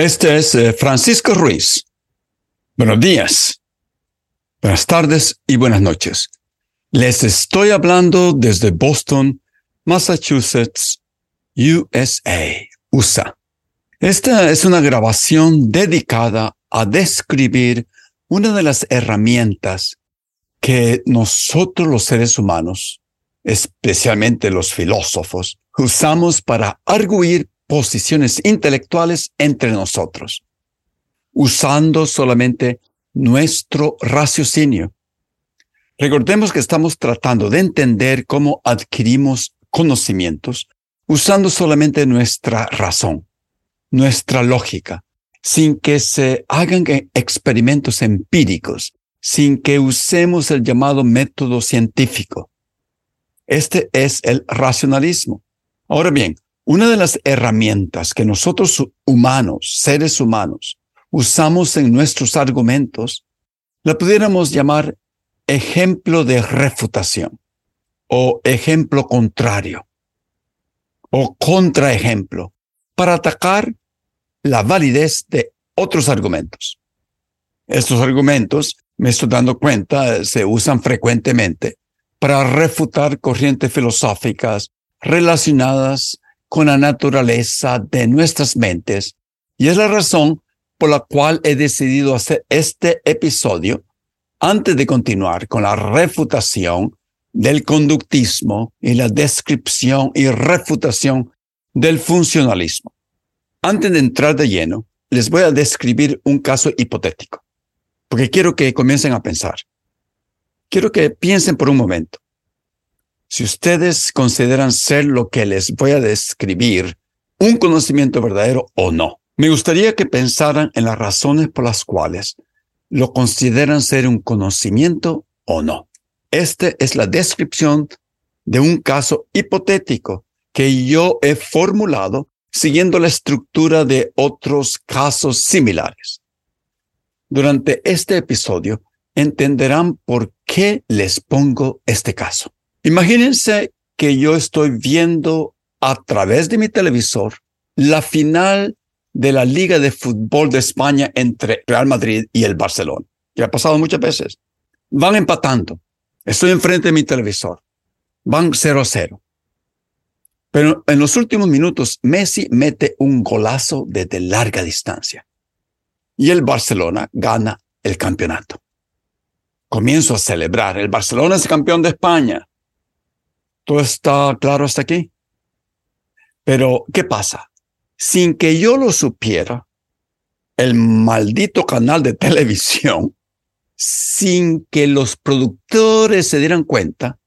Este es eh, Francisco Ruiz. Buenos días, buenas tardes y buenas noches. Les estoy hablando desde Boston, Massachusetts, USA, USA. Esta es una grabación dedicada a describir una de las herramientas que nosotros los seres humanos, especialmente los filósofos, usamos para arguir posiciones intelectuales entre nosotros, usando solamente nuestro raciocinio. Recordemos que estamos tratando de entender cómo adquirimos conocimientos usando solamente nuestra razón, nuestra lógica, sin que se hagan experimentos empíricos, sin que usemos el llamado método científico. Este es el racionalismo. Ahora bien, una de las herramientas que nosotros humanos, seres humanos, usamos en nuestros argumentos, la pudiéramos llamar ejemplo de refutación o ejemplo contrario o contraejemplo para atacar la validez de otros argumentos. Estos argumentos, me estoy dando cuenta, se usan frecuentemente para refutar corrientes filosóficas relacionadas con la naturaleza de nuestras mentes y es la razón por la cual he decidido hacer este episodio antes de continuar con la refutación del conductismo y la descripción y refutación del funcionalismo. Antes de entrar de lleno, les voy a describir un caso hipotético, porque quiero que comiencen a pensar. Quiero que piensen por un momento si ustedes consideran ser lo que les voy a describir un conocimiento verdadero o no. Me gustaría que pensaran en las razones por las cuales lo consideran ser un conocimiento o no. Esta es la descripción de un caso hipotético que yo he formulado siguiendo la estructura de otros casos similares. Durante este episodio entenderán por qué les pongo este caso. Imagínense que yo estoy viendo a través de mi televisor la final de la Liga de Fútbol de España entre Real Madrid y el Barcelona. Ya ha pasado muchas veces. Van empatando. Estoy enfrente de mi televisor. Van 0 a 0. Pero en los últimos minutos, Messi mete un golazo desde larga distancia. Y el Barcelona gana el campeonato. Comienzo a celebrar. El Barcelona es campeón de España. ¿Todo está claro hasta aquí? Pero, ¿qué pasa? Sin que yo lo supiera, el maldito canal de televisión, sin que los productores se dieran cuenta,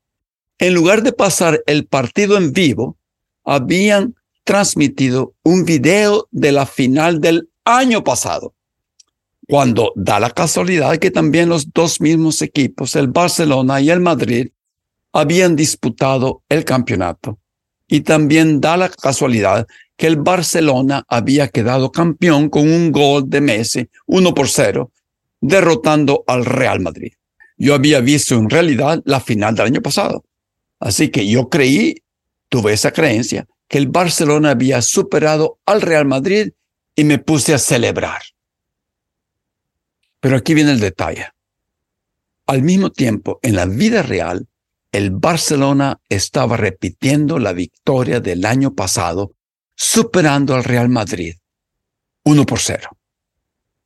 en lugar de pasar el partido en vivo, habían transmitido un video de la final del año pasado, cuando da la casualidad que también los dos mismos equipos, el Barcelona y el Madrid, habían disputado el campeonato. Y también da la casualidad que el Barcelona había quedado campeón con un gol de Messi, uno por cero, derrotando al Real Madrid. Yo había visto en realidad la final del año pasado. Así que yo creí, tuve esa creencia, que el Barcelona había superado al Real Madrid y me puse a celebrar. Pero aquí viene el detalle. Al mismo tiempo, en la vida real, el Barcelona estaba repitiendo la victoria del año pasado, superando al Real Madrid, uno por cero.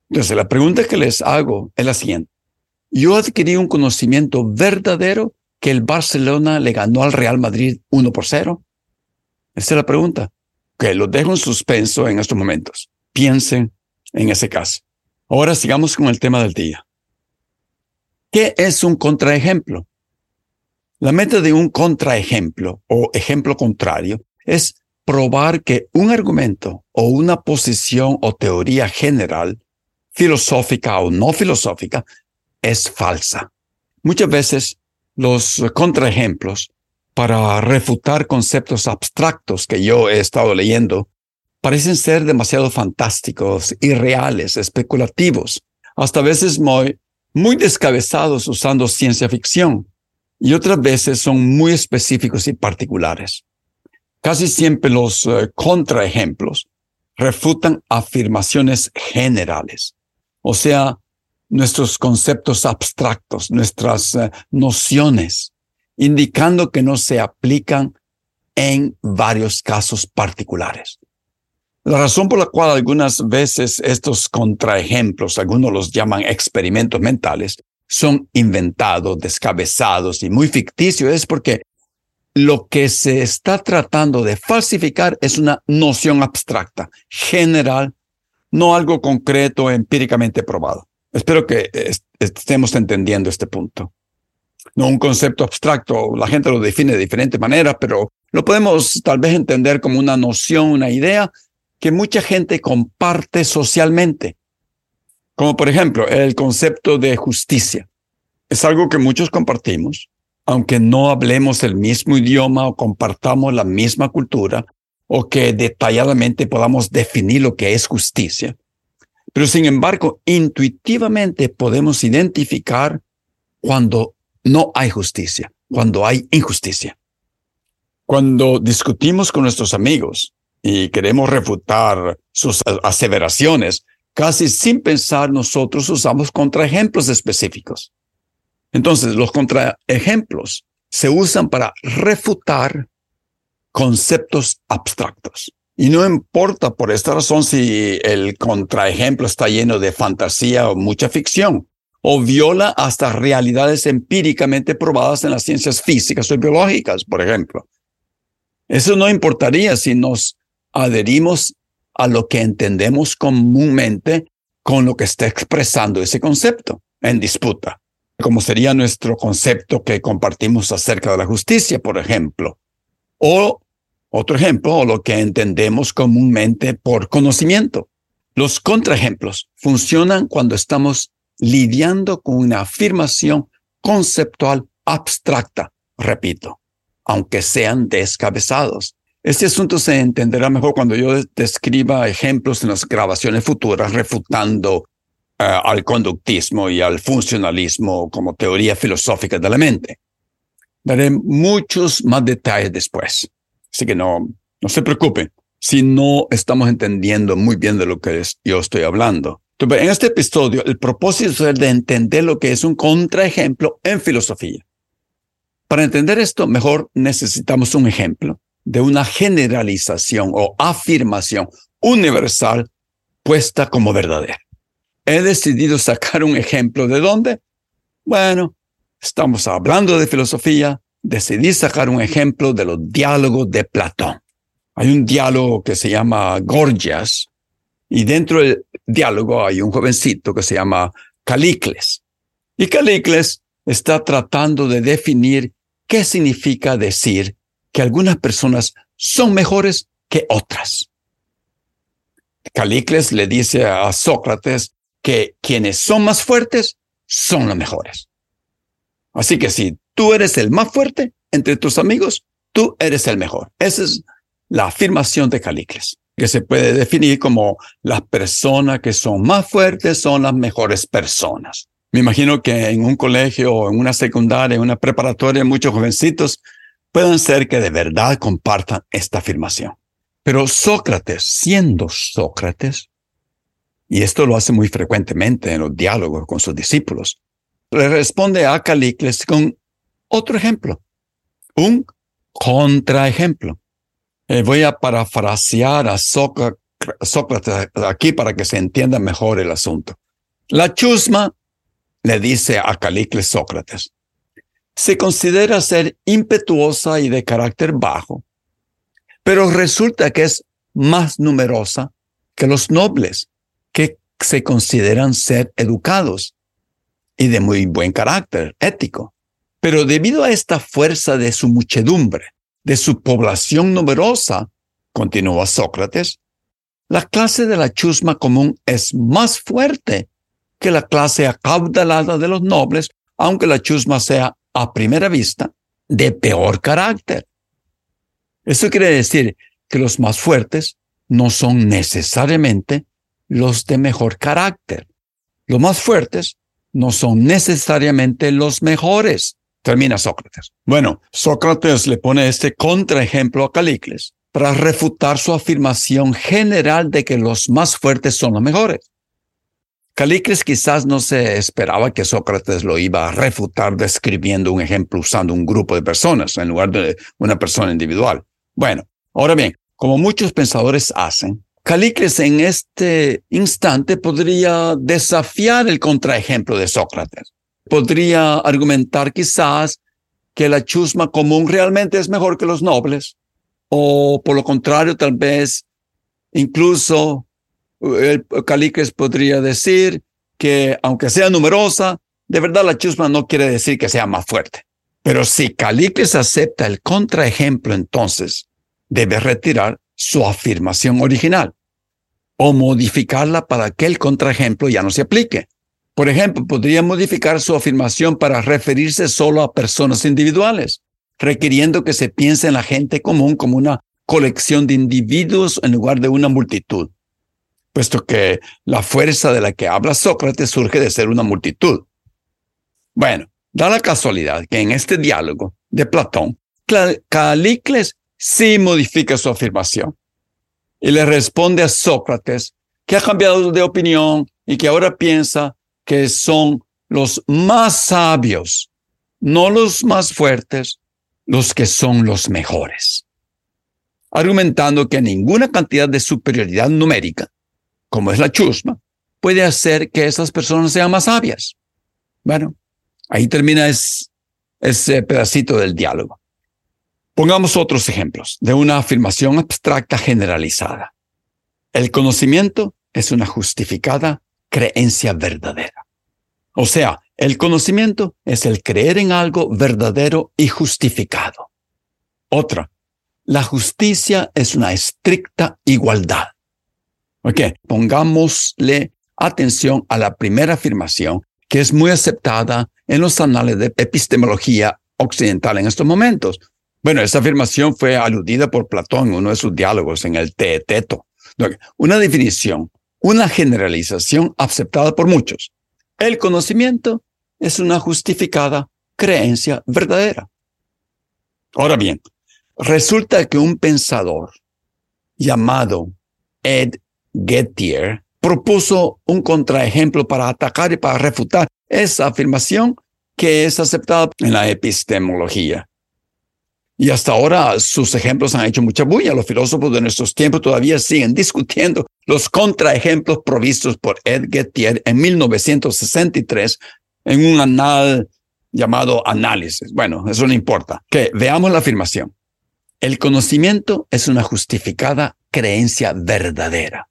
Entonces, la pregunta que les hago es la siguiente. Yo adquirí un conocimiento verdadero que el Barcelona le ganó al Real Madrid uno por cero. Esa es la pregunta. Que lo dejo en suspenso en estos momentos. Piensen en ese caso. Ahora sigamos con el tema del día. ¿Qué es un contraejemplo? La meta de un contraejemplo o ejemplo contrario es probar que un argumento o una posición o teoría general, filosófica o no filosófica, es falsa. Muchas veces los contraejemplos para refutar conceptos abstractos que yo he estado leyendo parecen ser demasiado fantásticos, irreales, especulativos, hasta veces muy, muy descabezados usando ciencia ficción, y otras veces son muy específicos y particulares. Casi siempre los eh, contraejemplos refutan afirmaciones generales, o sea, nuestros conceptos abstractos, nuestras eh, nociones, indicando que no se aplican en varios casos particulares. La razón por la cual algunas veces estos contraejemplos, algunos los llaman experimentos mentales, son inventados, descabezados y muy ficticios es porque lo que se está tratando de falsificar es una noción abstracta, general, no algo concreto, empíricamente probado. Espero que estemos entendiendo este punto. No un concepto abstracto, la gente lo define de diferente manera, pero lo podemos tal vez entender como una noción, una idea que mucha gente comparte socialmente. Como por ejemplo el concepto de justicia. Es algo que muchos compartimos, aunque no hablemos el mismo idioma o compartamos la misma cultura, o que detalladamente podamos definir lo que es justicia. Pero sin embargo, intuitivamente podemos identificar cuando no hay justicia, cuando hay injusticia. Cuando discutimos con nuestros amigos y queremos refutar sus aseveraciones, casi sin pensar nosotros usamos contraejemplos específicos. Entonces, los contraejemplos se usan para refutar conceptos abstractos. Y no importa por esta razón si el contraejemplo está lleno de fantasía o mucha ficción, o viola hasta realidades empíricamente probadas en las ciencias físicas o biológicas, por ejemplo. Eso no importaría si nos adherimos a lo que entendemos comúnmente con lo que está expresando ese concepto en disputa como sería nuestro concepto que compartimos acerca de la justicia, por ejemplo. O otro ejemplo, o lo que entendemos comúnmente por conocimiento. Los contraejemplos funcionan cuando estamos lidiando con una afirmación conceptual abstracta, repito, aunque sean descabezados. Este asunto se entenderá mejor cuando yo describa ejemplos en las grabaciones futuras refutando eh, al conductismo y al funcionalismo como teoría filosófica de la mente. Daré muchos más detalles después, así que no, no se preocupen si no estamos entendiendo muy bien de lo que yo estoy hablando. Entonces, en este episodio, el propósito es de entender lo que es un contraejemplo en filosofía. Para entender esto, mejor necesitamos un ejemplo de una generalización o afirmación universal puesta como verdadera he decidido sacar un ejemplo. ¿De dónde? Bueno, estamos hablando de filosofía. Decidí sacar un ejemplo de los diálogos de Platón. Hay un diálogo que se llama Gorgias y dentro del diálogo hay un jovencito que se llama Calicles. Y Calicles está tratando de definir qué significa decir que algunas personas son mejores que otras. Calicles le dice a Sócrates que quienes son más fuertes son los mejores. Así que si tú eres el más fuerte entre tus amigos, tú eres el mejor. Esa es la afirmación de Calicles, que se puede definir como las personas que son más fuertes son las mejores personas. Me imagino que en un colegio en una secundaria, en una preparatoria, muchos jovencitos pueden ser que de verdad compartan esta afirmación. Pero Sócrates, siendo Sócrates, y esto lo hace muy frecuentemente en los diálogos con sus discípulos. Le responde a Calicles con otro ejemplo, un contraejemplo. Eh, voy a parafrasear a Sócrates aquí para que se entienda mejor el asunto. La chusma le dice a Calicles Sócrates, se considera ser impetuosa y de carácter bajo, pero resulta que es más numerosa que los nobles que se consideran ser educados y de muy buen carácter ético. Pero debido a esta fuerza de su muchedumbre, de su población numerosa, continuó Sócrates, la clase de la chusma común es más fuerte que la clase acaudalada de los nobles, aunque la chusma sea a primera vista de peor carácter. Eso quiere decir que los más fuertes no son necesariamente los de mejor carácter. Los más fuertes no son necesariamente los mejores. Termina Sócrates. Bueno, Sócrates le pone este contraejemplo a Calicles para refutar su afirmación general de que los más fuertes son los mejores. Calicles quizás no se esperaba que Sócrates lo iba a refutar describiendo un ejemplo usando un grupo de personas en lugar de una persona individual. Bueno, ahora bien, como muchos pensadores hacen, Calicles en este instante podría desafiar el contraejemplo de Sócrates. Podría argumentar quizás que la chusma común realmente es mejor que los nobles, o por lo contrario, tal vez incluso el Calicles podría decir que aunque sea numerosa, de verdad la chusma no quiere decir que sea más fuerte. Pero si Calicles acepta el contraejemplo, entonces debe retirar su afirmación original o modificarla para que el contraejemplo ya no se aplique. Por ejemplo, podría modificar su afirmación para referirse solo a personas individuales, requiriendo que se piense en la gente común como una colección de individuos en lugar de una multitud, puesto que la fuerza de la que habla Sócrates surge de ser una multitud. Bueno, da la casualidad que en este diálogo de Platón, Calicles sí modifica su afirmación y le responde a Sócrates que ha cambiado de opinión y que ahora piensa que son los más sabios, no los más fuertes, los que son los mejores, argumentando que ninguna cantidad de superioridad numérica, como es la chusma, puede hacer que esas personas sean más sabias. Bueno, ahí termina ese pedacito del diálogo. Pongamos otros ejemplos de una afirmación abstracta generalizada. El conocimiento es una justificada creencia verdadera. O sea, el conocimiento es el creer en algo verdadero y justificado. Otra, la justicia es una estricta igualdad. Ok, pongámosle atención a la primera afirmación que es muy aceptada en los anales de epistemología occidental en estos momentos. Bueno, esa afirmación fue aludida por Platón en uno de sus diálogos en el Teeteto. Una definición, una generalización aceptada por muchos. El conocimiento es una justificada creencia verdadera. Ahora bien, resulta que un pensador llamado Ed Gettier propuso un contraejemplo para atacar y para refutar esa afirmación que es aceptada en la epistemología. Y hasta ahora sus ejemplos han hecho mucha bulla. Los filósofos de nuestros tiempos todavía siguen discutiendo los contraejemplos provistos por Ed Gettier en 1963 en un anal llamado Análisis. Bueno, eso no importa. Que veamos la afirmación. El conocimiento es una justificada creencia verdadera.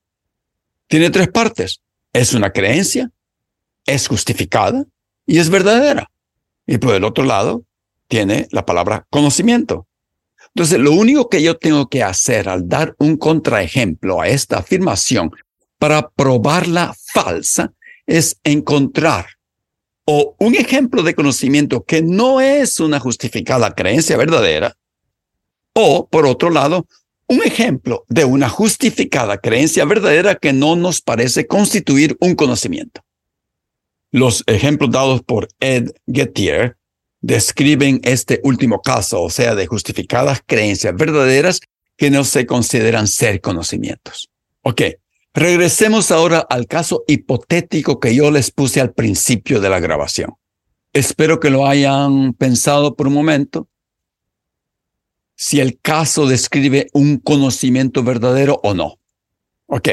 Tiene tres partes. Es una creencia, es justificada y es verdadera. Y por el otro lado, tiene la palabra conocimiento. Entonces, lo único que yo tengo que hacer al dar un contraejemplo a esta afirmación para probarla falsa es encontrar o un ejemplo de conocimiento que no es una justificada creencia verdadera, o, por otro lado, un ejemplo de una justificada creencia verdadera que no nos parece constituir un conocimiento. Los ejemplos dados por Ed Gettier describen este último caso, o sea, de justificadas creencias verdaderas que no se consideran ser conocimientos. Ok, regresemos ahora al caso hipotético que yo les puse al principio de la grabación. Espero que lo hayan pensado por un momento. Si el caso describe un conocimiento verdadero o no. Ok,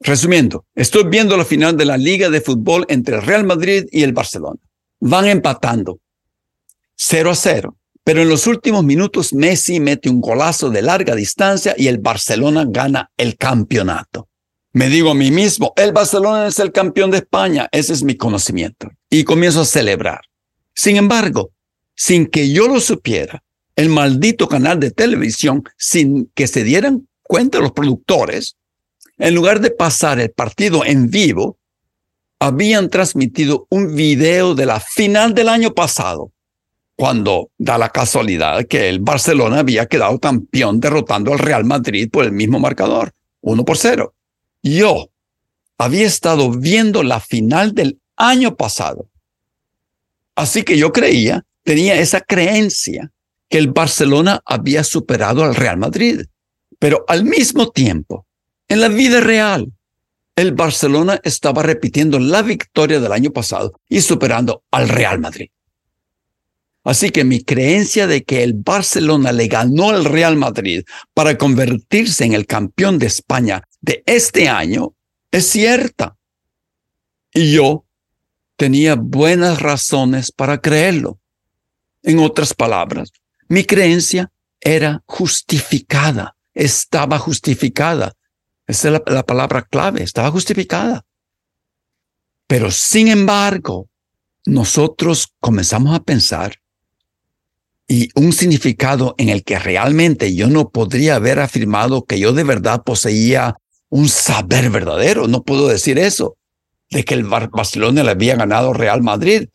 resumiendo, estoy viendo la final de la Liga de Fútbol entre el Real Madrid y el Barcelona. Van empatando 0 a 0. Pero en los últimos minutos Messi mete un golazo de larga distancia y el Barcelona gana el campeonato. Me digo a mí mismo, el Barcelona es el campeón de España, ese es mi conocimiento. Y comienzo a celebrar. Sin embargo, sin que yo lo supiera, el maldito canal de televisión, sin que se dieran cuenta los productores, en lugar de pasar el partido en vivo, habían transmitido un video de la final del año pasado, cuando da la casualidad que el Barcelona había quedado campeón derrotando al Real Madrid por el mismo marcador, uno por cero. Yo había estado viendo la final del año pasado. Así que yo creía, tenía esa creencia que el Barcelona había superado al Real Madrid. Pero al mismo tiempo, en la vida real, el Barcelona estaba repitiendo la victoria del año pasado y superando al Real Madrid. Así que mi creencia de que el Barcelona le ganó al Real Madrid para convertirse en el campeón de España de este año es cierta. Y yo tenía buenas razones para creerlo. En otras palabras, mi creencia era justificada, estaba justificada. Esa es la, palabra clave, estaba justificada. Pero sin embargo, nosotros comenzamos a pensar y un significado en el que realmente yo no podría haber afirmado que yo de verdad poseía un saber verdadero. No puedo decir eso, de que el Barcelona le había ganado Real Madrid,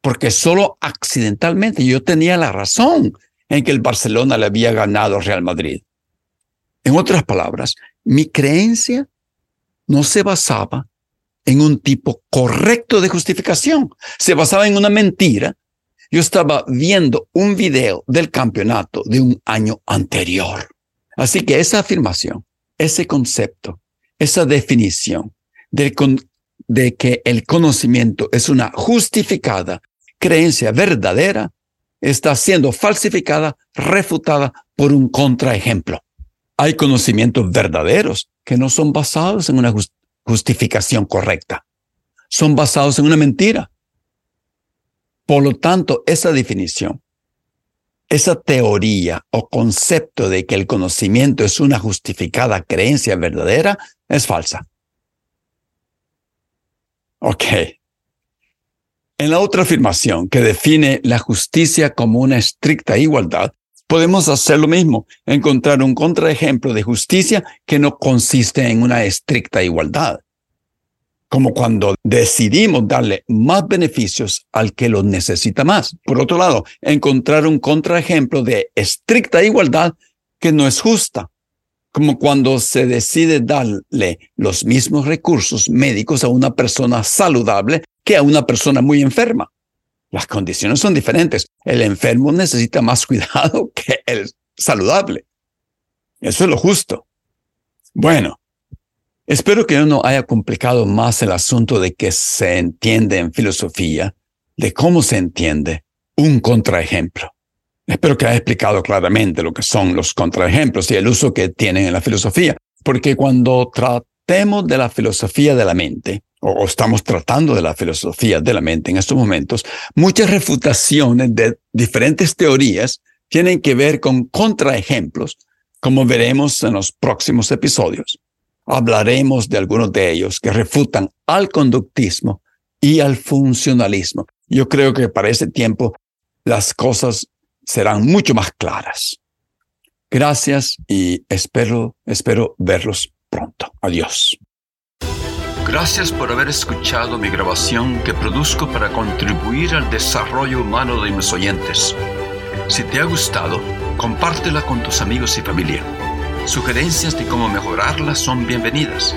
porque solo accidentalmente yo tenía la razón en que el Barcelona le había ganado Real Madrid. En otras palabras, mi creencia no se basaba en un tipo correcto de justificación, se basaba en una mentira. Yo estaba viendo un video del campeonato de un año anterior. Así que esa afirmación, ese concepto, esa definición de, de que el conocimiento es una justificada creencia verdadera, está siendo falsificada, refutada por un contraejemplo. Hay conocimientos verdaderos que no son basados en una justificación correcta. Son basados en una mentira. Por lo tanto, esa definición, esa teoría o concepto de que el conocimiento es una justificada creencia verdadera es falsa. Ok. En la otra afirmación, que define la justicia como una estricta igualdad, podemos hacer lo mismo, encontrar un contraejemplo de justicia que no consiste en una estricta igualdad, como cuando decidimos darle más beneficios al que los necesita más. Por otro lado, encontrar un contraejemplo de estricta igualdad que no es justa, como cuando se decide darle los mismos recursos médicos a una persona saludable que a una persona muy enferma. Las condiciones son diferentes. El enfermo necesita más cuidado que el saludable. Eso es lo justo. Bueno, espero que yo no haya complicado más el asunto de que se entiende en filosofía, de cómo se entiende un contraejemplo. Espero que haya explicado claramente lo que son los contraejemplos y el uso que tienen en la filosofía, porque cuando tratemos de la filosofía de la mente, o, estamos tratando de la filosofía de la mente en estos momentos, muchas refutaciones de diferentes teorías tienen que ver con contraejemplos, como veremos en los próximos episodios. Hablaremos de algunos de ellos que refutan al conductismo y al funcionalismo. Yo creo que para ese tiempo las cosas serán mucho más claras. Gracias y espero, espero verlos pronto. Adiós. Gracias por haber escuchado mi grabación que produzco para contribuir al desarrollo humano de mis oyentes. Si te ha gustado, compártela con tus amigos y familia. Sugerencias de cómo mejorarla son bienvenidas.